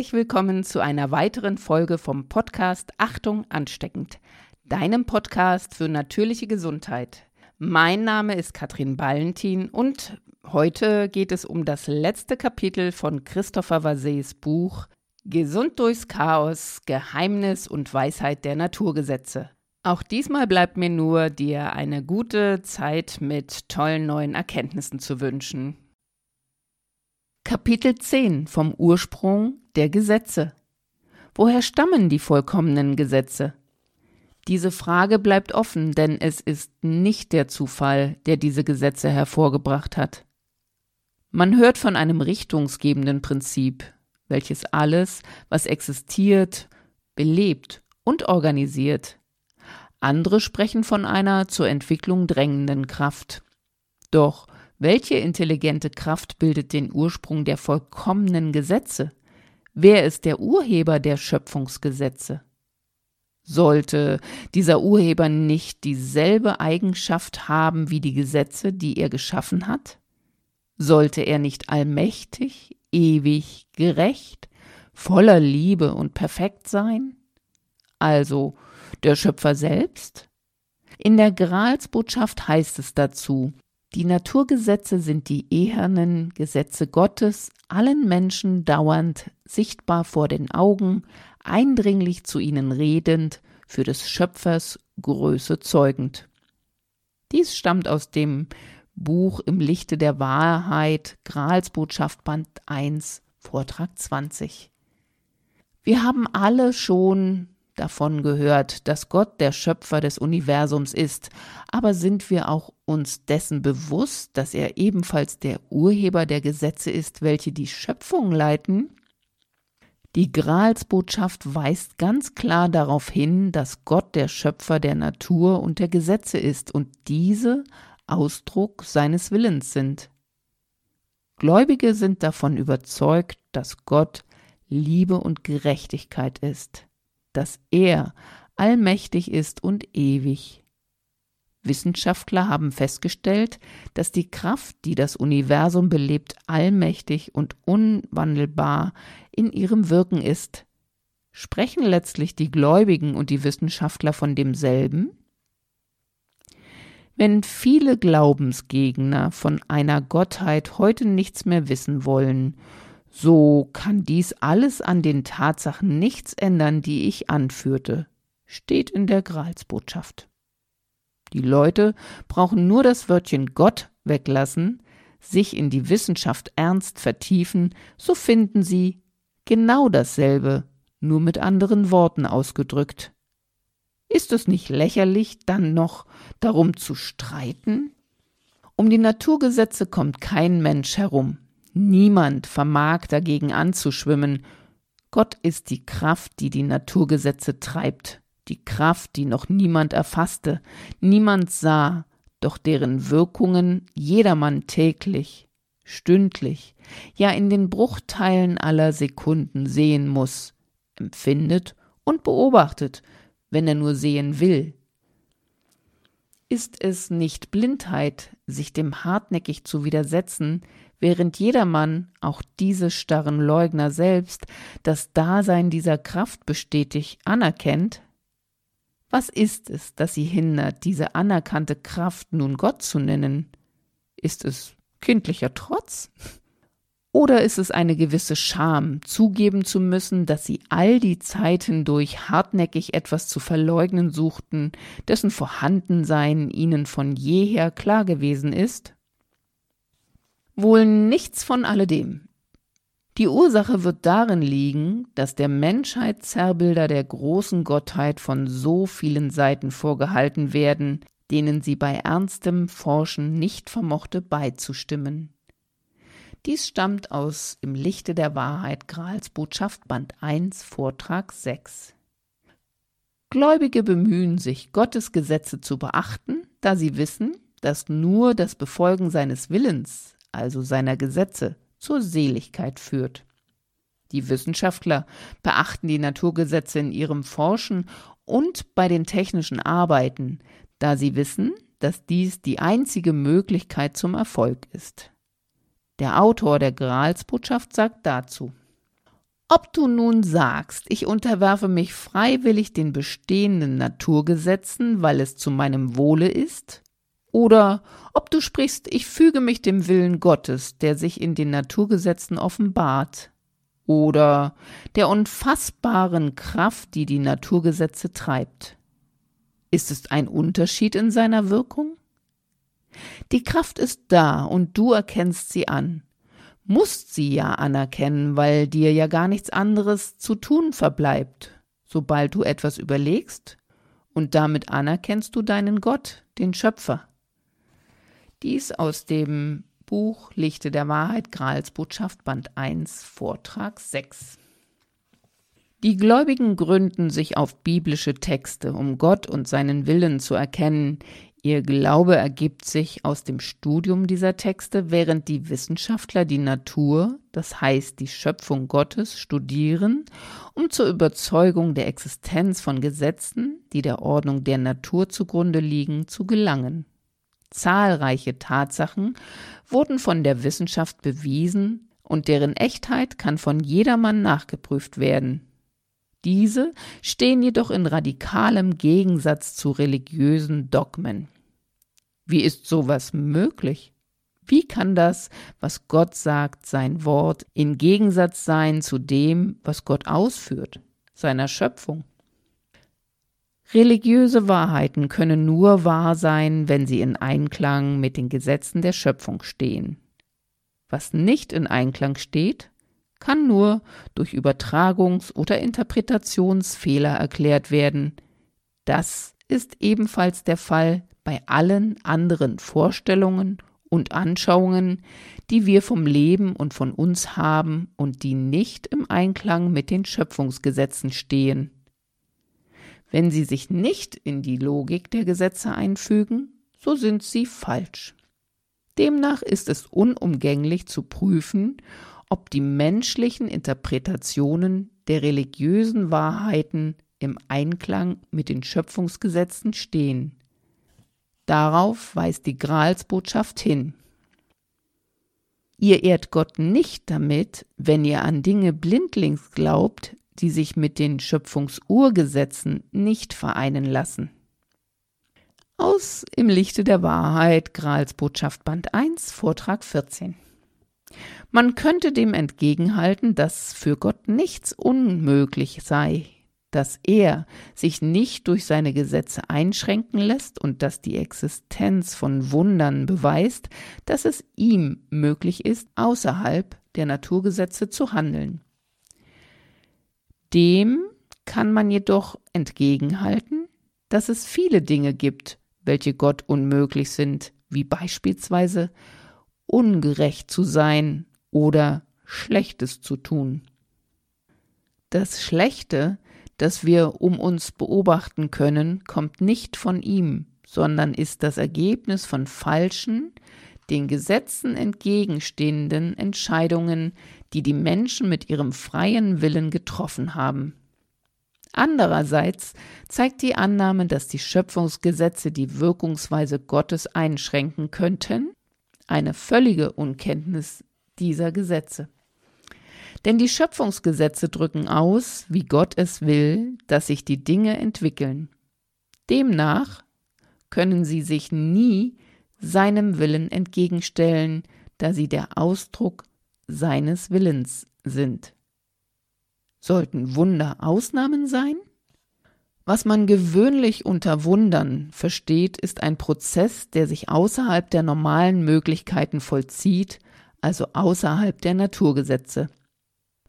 Herzlich willkommen zu einer weiteren Folge vom Podcast Achtung ansteckend, deinem Podcast für natürliche Gesundheit. Mein Name ist Katrin Ballentin und heute geht es um das letzte Kapitel von Christopher Vasets Buch Gesund durchs Chaos, Geheimnis und Weisheit der Naturgesetze. Auch diesmal bleibt mir nur, dir eine gute Zeit mit tollen neuen Erkenntnissen zu wünschen. Kapitel 10 vom Ursprung der Gesetze. Woher stammen die vollkommenen Gesetze? Diese Frage bleibt offen, denn es ist nicht der Zufall, der diese Gesetze hervorgebracht hat. Man hört von einem richtungsgebenden Prinzip, welches alles, was existiert, belebt und organisiert. Andere sprechen von einer zur Entwicklung drängenden Kraft. Doch welche intelligente Kraft bildet den Ursprung der vollkommenen Gesetze? Wer ist der Urheber der Schöpfungsgesetze? Sollte dieser Urheber nicht dieselbe Eigenschaft haben wie die Gesetze, die er geschaffen hat? Sollte er nicht allmächtig, ewig, gerecht, voller Liebe und perfekt sein? Also der Schöpfer selbst? In der Gralsbotschaft heißt es dazu, die Naturgesetze sind die ehernen Gesetze Gottes, allen Menschen dauernd sichtbar vor den Augen, eindringlich zu ihnen redend, für des Schöpfers Größe zeugend. Dies stammt aus dem Buch Im Lichte der Wahrheit, Gralsbotschaft Band 1, Vortrag 20. Wir haben alle schon davon gehört, dass Gott der Schöpfer des Universums ist, aber sind wir auch uns dessen bewusst, dass er ebenfalls der Urheber der Gesetze ist, welche die Schöpfung leiten? Die Gralsbotschaft weist ganz klar darauf hin, dass Gott der Schöpfer der Natur und der Gesetze ist und diese Ausdruck seines Willens sind. Gläubige sind davon überzeugt, dass Gott Liebe und Gerechtigkeit ist dass er allmächtig ist und ewig. Wissenschaftler haben festgestellt, dass die Kraft, die das Universum belebt, allmächtig und unwandelbar in ihrem Wirken ist. Sprechen letztlich die Gläubigen und die Wissenschaftler von demselben? Wenn viele Glaubensgegner von einer Gottheit heute nichts mehr wissen wollen so kann dies alles an den Tatsachen nichts ändern, die ich anführte, steht in der Gralsbotschaft. Die Leute brauchen nur das Wörtchen Gott weglassen, sich in die Wissenschaft ernst vertiefen, so finden sie genau dasselbe, nur mit anderen Worten ausgedrückt. Ist es nicht lächerlich, dann noch darum zu streiten? Um die Naturgesetze kommt kein Mensch herum. Niemand vermag dagegen anzuschwimmen. Gott ist die Kraft, die die Naturgesetze treibt, die Kraft, die noch niemand erfasste, niemand sah, doch deren Wirkungen jedermann täglich, stündlich, ja in den Bruchteilen aller Sekunden sehen muss, empfindet und beobachtet, wenn er nur sehen will. Ist es nicht Blindheit, sich dem hartnäckig zu widersetzen, während jedermann, auch diese starren Leugner selbst, das Dasein dieser Kraft bestätigt anerkennt? Was ist es, das sie hindert, diese anerkannte Kraft nun Gott zu nennen? Ist es kindlicher Trotz? Oder ist es eine gewisse Scham, zugeben zu müssen, dass sie all die Zeit hindurch hartnäckig etwas zu verleugnen suchten, dessen Vorhandensein ihnen von jeher klar gewesen ist? Wohl nichts von alledem. Die Ursache wird darin liegen, dass der Menschheit Zerrbilder der großen Gottheit von so vielen Seiten vorgehalten werden, denen sie bei ernstem Forschen nicht vermochte beizustimmen. Dies stammt aus Im Lichte der Wahrheit Grals Botschaft Band 1 Vortrag 6. Gläubige bemühen sich, Gottes Gesetze zu beachten, da sie wissen, dass nur das Befolgen seines Willens also seiner Gesetze, zur Seligkeit führt. Die Wissenschaftler beachten die Naturgesetze in ihrem Forschen und bei den technischen Arbeiten, da sie wissen, dass dies die einzige Möglichkeit zum Erfolg ist. Der Autor der Gralsbotschaft sagt dazu Ob du nun sagst, ich unterwerfe mich freiwillig den bestehenden Naturgesetzen, weil es zu meinem Wohle ist, oder ob du sprichst, ich füge mich dem Willen Gottes, der sich in den Naturgesetzen offenbart, oder der unfassbaren Kraft, die die Naturgesetze treibt. Ist es ein Unterschied in seiner Wirkung? Die Kraft ist da und du erkennst sie an musst sie ja anerkennen, weil dir ja gar nichts anderes zu tun verbleibt, sobald du etwas überlegst, und damit anerkennst du deinen Gott, den Schöpfer. Dies aus dem Buch Lichte der Wahrheit, Gralsbotschaft, Band 1, Vortrag 6. Die Gläubigen gründen sich auf biblische Texte, um Gott und seinen Willen zu erkennen, Ihr Glaube ergibt sich aus dem Studium dieser Texte, während die Wissenschaftler die Natur, das heißt die Schöpfung Gottes, studieren, um zur Überzeugung der Existenz von Gesetzen, die der Ordnung der Natur zugrunde liegen, zu gelangen. Zahlreiche Tatsachen wurden von der Wissenschaft bewiesen und deren Echtheit kann von jedermann nachgeprüft werden. Diese stehen jedoch in radikalem Gegensatz zu religiösen Dogmen. Wie ist sowas möglich? Wie kann das, was Gott sagt, sein Wort, in Gegensatz sein zu dem, was Gott ausführt, seiner Schöpfung? Religiöse Wahrheiten können nur wahr sein, wenn sie in Einklang mit den Gesetzen der Schöpfung stehen. Was nicht in Einklang steht, kann nur durch Übertragungs- oder Interpretationsfehler erklärt werden. Das ist ebenfalls der Fall bei allen anderen Vorstellungen und Anschauungen, die wir vom Leben und von uns haben und die nicht im Einklang mit den Schöpfungsgesetzen stehen. Wenn sie sich nicht in die Logik der Gesetze einfügen, so sind sie falsch. Demnach ist es unumgänglich zu prüfen, ob die menschlichen Interpretationen der religiösen Wahrheiten im Einklang mit den Schöpfungsgesetzen stehen. Darauf weist die Gralsbotschaft hin. Ihr ehrt Gott nicht damit, wenn ihr an Dinge blindlings glaubt, die sich mit den Schöpfungsurgesetzen nicht vereinen lassen. Aus Im Lichte der Wahrheit, Gralsbotschaft Band 1, Vortrag 14. Man könnte dem entgegenhalten, dass für Gott nichts unmöglich sei, dass er sich nicht durch seine Gesetze einschränken lässt und dass die Existenz von Wundern beweist, dass es ihm möglich ist, außerhalb der Naturgesetze zu handeln. Dem kann man jedoch entgegenhalten, dass es viele Dinge gibt, welche Gott unmöglich sind, wie beispielsweise ungerecht zu sein oder Schlechtes zu tun. Das Schlechte, das wir um uns beobachten können, kommt nicht von ihm, sondern ist das Ergebnis von falschen, den Gesetzen entgegenstehenden Entscheidungen, die die Menschen mit ihrem freien Willen getroffen haben. Andererseits zeigt die Annahme, dass die Schöpfungsgesetze die Wirkungsweise Gottes einschränken könnten, eine völlige Unkenntnis dieser Gesetze. Denn die Schöpfungsgesetze drücken aus, wie Gott es will, dass sich die Dinge entwickeln. Demnach können sie sich nie seinem Willen entgegenstellen, da sie der Ausdruck seines Willens sind. Sollten Wunder Ausnahmen sein? Was man gewöhnlich unter Wundern versteht, ist ein Prozess, der sich außerhalb der normalen Möglichkeiten vollzieht, also außerhalb der Naturgesetze.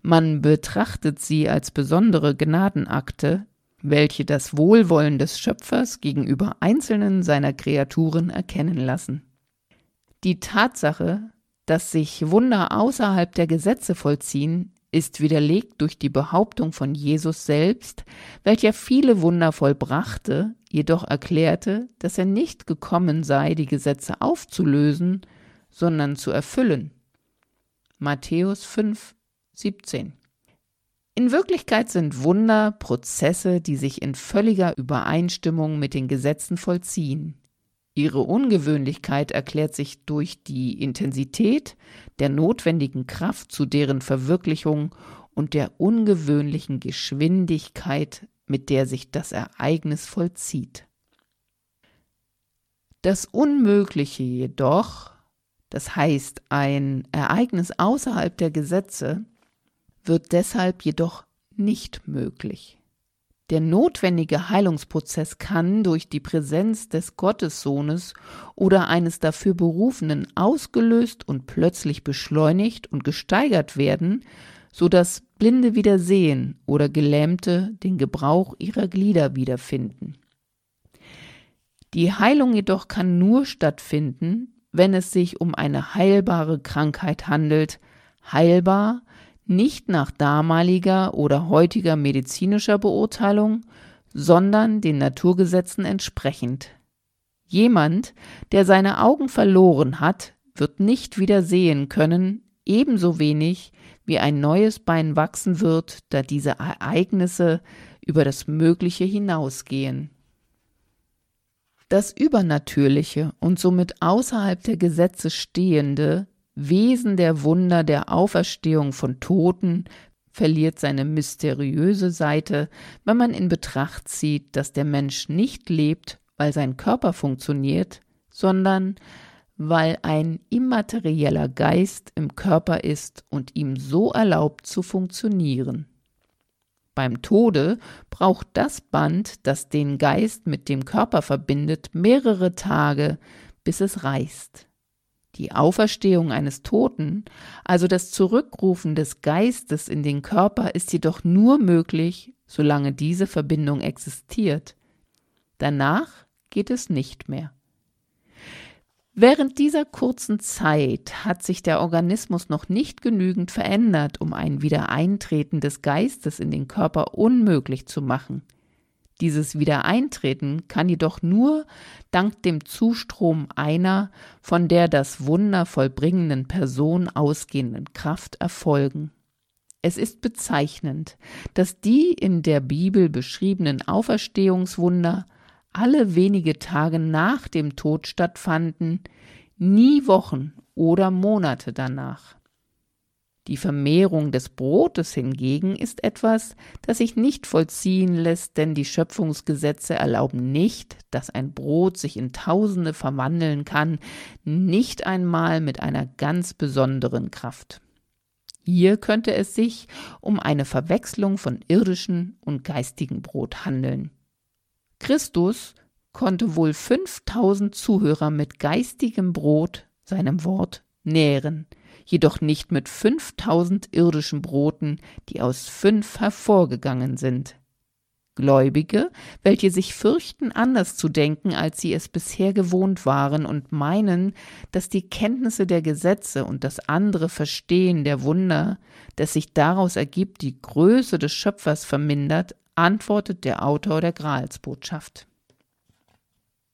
Man betrachtet sie als besondere Gnadenakte, welche das Wohlwollen des Schöpfers gegenüber einzelnen seiner Kreaturen erkennen lassen. Die Tatsache, dass sich Wunder außerhalb der Gesetze vollziehen, ist widerlegt durch die Behauptung von Jesus selbst, welcher viele Wunder vollbrachte, jedoch erklärte, dass er nicht gekommen sei, die Gesetze aufzulösen, sondern zu erfüllen. Matthäus 5, 17. In Wirklichkeit sind Wunder Prozesse, die sich in völliger Übereinstimmung mit den Gesetzen vollziehen. Ihre Ungewöhnlichkeit erklärt sich durch die Intensität der notwendigen Kraft zu deren Verwirklichung und der ungewöhnlichen Geschwindigkeit, mit der sich das Ereignis vollzieht. Das Unmögliche jedoch, das heißt ein Ereignis außerhalb der Gesetze, wird deshalb jedoch nicht möglich. Der notwendige Heilungsprozess kann durch die Präsenz des Gottessohnes oder eines dafür Berufenen ausgelöst und plötzlich beschleunigt und gesteigert werden, so dass Blinde wieder sehen oder Gelähmte den Gebrauch ihrer Glieder wiederfinden. Die Heilung jedoch kann nur stattfinden, wenn es sich um eine heilbare Krankheit handelt, heilbar nicht nach damaliger oder heutiger medizinischer Beurteilung, sondern den Naturgesetzen entsprechend. Jemand, der seine Augen verloren hat, wird nicht wieder sehen können, ebenso wenig wie ein neues Bein wachsen wird, da diese Ereignisse über das Mögliche hinausgehen. Das Übernatürliche und somit außerhalb der Gesetze stehende Wesen der Wunder der Auferstehung von Toten verliert seine mysteriöse Seite, wenn man in Betracht zieht, dass der Mensch nicht lebt, weil sein Körper funktioniert, sondern weil ein immaterieller Geist im Körper ist und ihm so erlaubt zu funktionieren. Beim Tode braucht das Band, das den Geist mit dem Körper verbindet, mehrere Tage, bis es reißt. Die Auferstehung eines Toten, also das Zurückrufen des Geistes in den Körper, ist jedoch nur möglich, solange diese Verbindung existiert. Danach geht es nicht mehr. Während dieser kurzen Zeit hat sich der Organismus noch nicht genügend verändert, um ein Wiedereintreten des Geistes in den Körper unmöglich zu machen. Dieses Wiedereintreten kann jedoch nur dank dem Zustrom einer von der das Wunder vollbringenden Person ausgehenden Kraft erfolgen. Es ist bezeichnend, dass die in der Bibel beschriebenen Auferstehungswunder alle wenige Tage nach dem Tod stattfanden, nie Wochen oder Monate danach. Die Vermehrung des Brotes hingegen ist etwas, das sich nicht vollziehen lässt, denn die Schöpfungsgesetze erlauben nicht, dass ein Brot sich in Tausende verwandeln kann, nicht einmal mit einer ganz besonderen Kraft. Hier könnte es sich um eine Verwechslung von irdischem und geistigem Brot handeln. Christus konnte wohl 5000 Zuhörer mit geistigem Brot, seinem Wort, nähren, jedoch nicht mit 5000 irdischen Broten, die aus fünf hervorgegangen sind. Gläubige, welche sich fürchten, anders zu denken, als sie es bisher gewohnt waren und meinen, dass die Kenntnisse der Gesetze und das andere Verstehen der Wunder, das sich daraus ergibt, die Größe des Schöpfers vermindert, antwortet der Autor der Gralsbotschaft.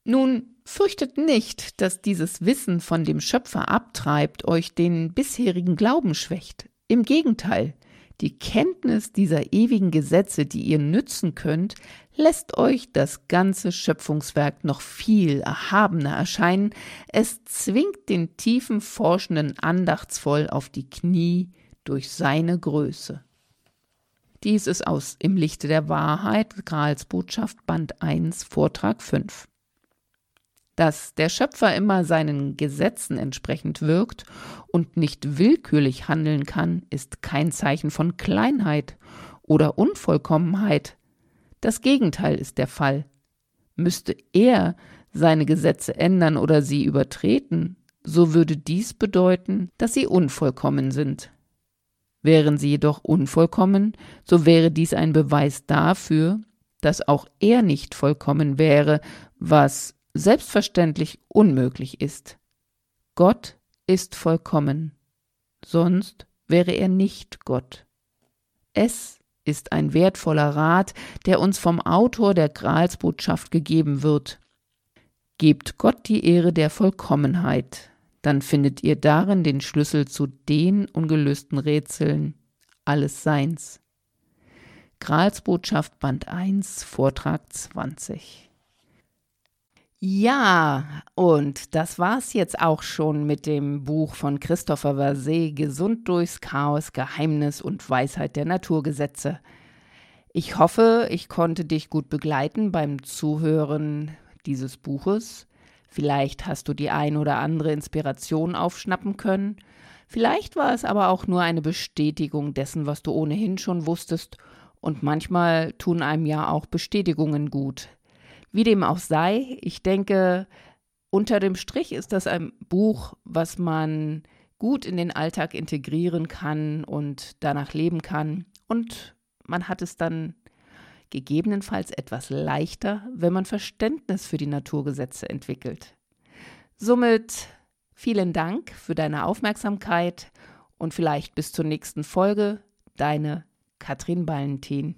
Nun fürchtet nicht, dass dieses Wissen von dem Schöpfer abtreibt, euch den bisherigen Glauben schwächt. Im Gegenteil, die Kenntnis dieser ewigen Gesetze, die ihr nützen könnt, lässt euch das ganze Schöpfungswerk noch viel erhabener erscheinen. Es zwingt den tiefen Forschenden andachtsvoll auf die Knie durch seine Größe. Dies ist aus Im Lichte der Wahrheit, Grals Botschaft, Band 1, Vortrag 5. Dass der Schöpfer immer seinen Gesetzen entsprechend wirkt und nicht willkürlich handeln kann, ist kein Zeichen von Kleinheit oder Unvollkommenheit. Das Gegenteil ist der Fall. Müsste er seine Gesetze ändern oder sie übertreten, so würde dies bedeuten, dass sie unvollkommen sind. Wären sie jedoch unvollkommen, so wäre dies ein Beweis dafür, dass auch er nicht vollkommen wäre, was selbstverständlich unmöglich ist. Gott ist vollkommen, sonst wäre er nicht Gott. Es ist ein wertvoller Rat, der uns vom Autor der Gralsbotschaft gegeben wird. Gebt Gott die Ehre der Vollkommenheit, dann findet ihr darin den Schlüssel zu den ungelösten Rätseln alles Seins. Gralsbotschaft Band 1, Vortrag 20. Ja, und das war's jetzt auch schon mit dem Buch von Christopher Verset Gesund durchs Chaos, Geheimnis und Weisheit der Naturgesetze. Ich hoffe, ich konnte dich gut begleiten beim Zuhören dieses Buches. Vielleicht hast du die ein oder andere Inspiration aufschnappen können. Vielleicht war es aber auch nur eine Bestätigung dessen, was du ohnehin schon wusstest. Und manchmal tun einem ja auch Bestätigungen gut. Wie dem auch sei, ich denke, unter dem Strich ist das ein Buch, was man gut in den Alltag integrieren kann und danach leben kann. Und man hat es dann gegebenenfalls etwas leichter, wenn man Verständnis für die Naturgesetze entwickelt. Somit vielen Dank für deine Aufmerksamkeit und vielleicht bis zur nächsten Folge. Deine Katrin Ballentin.